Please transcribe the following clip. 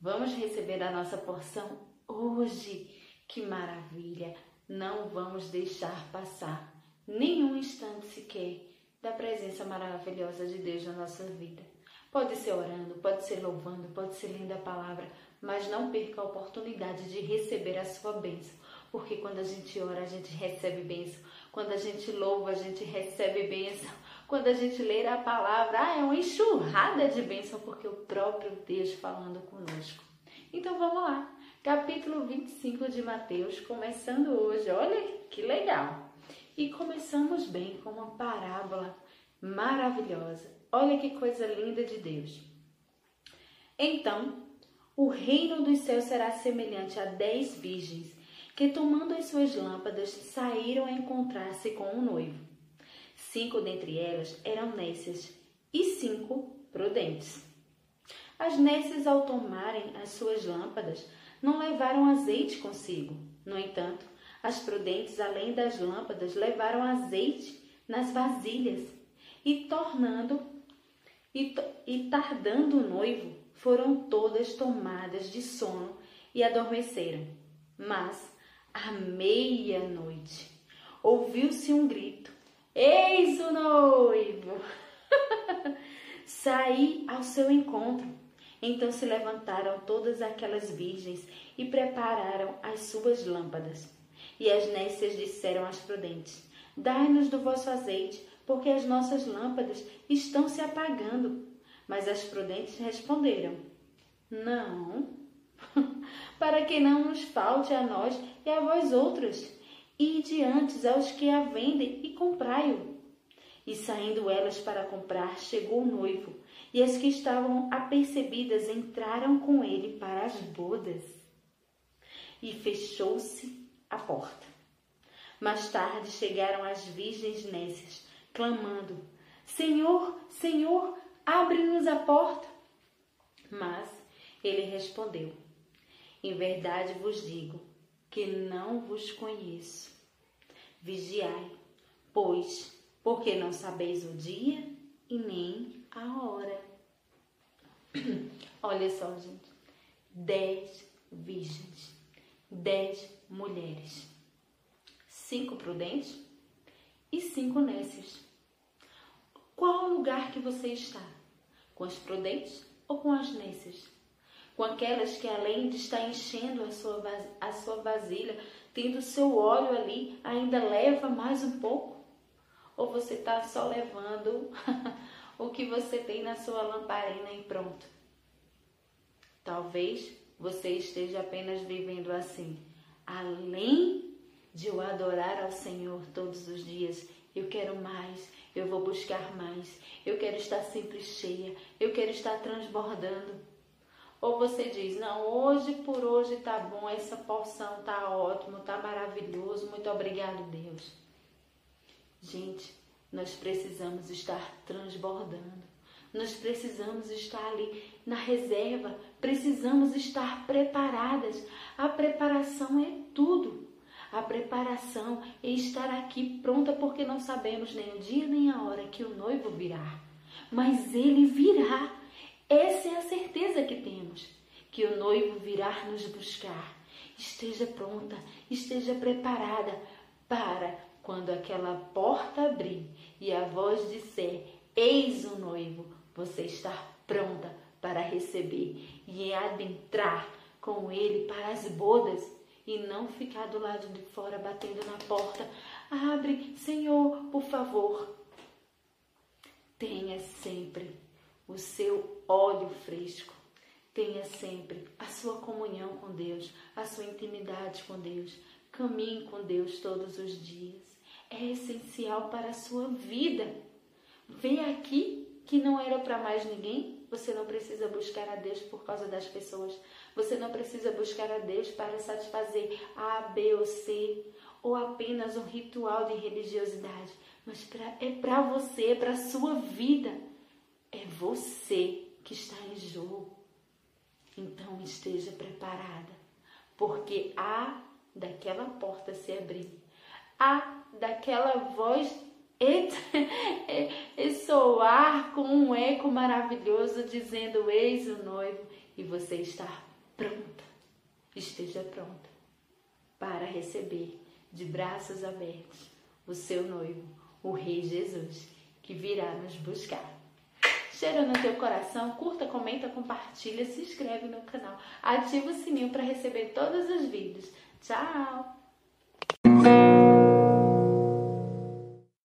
Vamos receber a nossa porção hoje. Que maravilha! Não vamos deixar passar nenhum instante sequer da presença maravilhosa de Deus na nossa vida. Pode ser orando, pode ser louvando, pode ser lendo a palavra, mas não perca a oportunidade de receber a sua bênção, porque quando a gente ora, a gente recebe bênção, quando a gente louva, a gente recebe bênção, quando a gente lê a palavra, ah, é uma enxurrada de bênção, porque o próprio Deus falando conosco. Então vamos lá, capítulo 25 de Mateus, começando hoje, olha que legal! E começamos bem com uma parábola maravilhosa. Olha que coisa linda de Deus. Então, o reino dos céus será semelhante a dez virgens que, tomando as suas lâmpadas, saíram a encontrar-se com um noivo. Cinco dentre elas eram nécias e cinco prudentes. As nécias, ao tomarem as suas lâmpadas, não levaram azeite consigo. No entanto, as prudentes, além das lâmpadas, levaram azeite nas vasilhas e tornando e, e tardando o noivo, foram todas tomadas de sono e adormeceram. Mas à meia-noite ouviu-se um grito: Eis o noivo! Saí ao seu encontro. Então se levantaram todas aquelas virgens e prepararam as suas lâmpadas. E as nécias disseram às prudentes: Dai-nos do vosso azeite, porque as nossas lâmpadas estão se apagando. Mas as prudentes responderam: Não, para que não nos falte a nós e a vós outras. E diante aos que a vendem e comprai-o. E saindo elas para comprar, chegou o noivo, e as que estavam apercebidas entraram com ele para as bodas. E fechou-se a porta. Mais tarde chegaram as virgens nécias, clamando: Senhor, Senhor, abre-nos a porta. Mas ele respondeu: Em verdade vos digo que não vos conheço. Vigiai, pois, porque não sabeis o dia e nem a hora. Olha só, gente. Dez virgens, dez mulheres, cinco prudentes e cinco nécios. Qual o lugar que você está? Com as prudentes ou com as nécias? Com aquelas que, além de estar enchendo a sua, a sua vasilha, tendo seu óleo ali, ainda leva mais um pouco? Ou você está só levando o que você tem na sua lamparina e pronto? Talvez você esteja apenas vivendo assim. Além de eu adorar ao Senhor todos os dias, eu quero mais, eu vou buscar mais, eu quero estar sempre cheia, eu quero estar transbordando. Ou você diz, não, hoje por hoje tá bom, essa porção tá ótimo, tá maravilhoso, muito obrigado, Deus. Gente, nós precisamos estar transbordando. Nós precisamos estar ali na reserva, precisamos estar preparadas. A preparação é tudo. A preparação é estar aqui pronta porque não sabemos nem o dia nem a hora que o noivo virá. Mas ele virá. Essa é a certeza que temos, que o noivo virá nos buscar. Esteja pronta, esteja preparada para quando aquela porta abrir e a voz disser: Eis o noivo, você estar pronta para receber e adentrar com ele para as bodas e não ficar do lado de fora batendo na porta. Abre, Senhor, por favor. Tenha sempre óleo fresco. Tenha sempre a sua comunhão com Deus, a sua intimidade com Deus. Caminhe com Deus todos os dias. É essencial para a sua vida. Vem aqui que não era para mais ninguém, você não precisa buscar a Deus por causa das pessoas. Você não precisa buscar a Deus para satisfazer A, B ou C, ou apenas um ritual de religiosidade. Mas pra, é para você, é para a sua vida. É você que está em jogo. Então esteja preparada, porque há daquela porta se abrir, há daquela voz soar com um eco maravilhoso dizendo: Eis o noivo, e você está pronta. Esteja pronta para receber de braços abertos o seu noivo, o Rei Jesus, que virá nos buscar. Cheira no teu coração, curta, comenta, compartilha, se inscreve no canal, ativa o sininho para receber todos os vídeos. Tchau!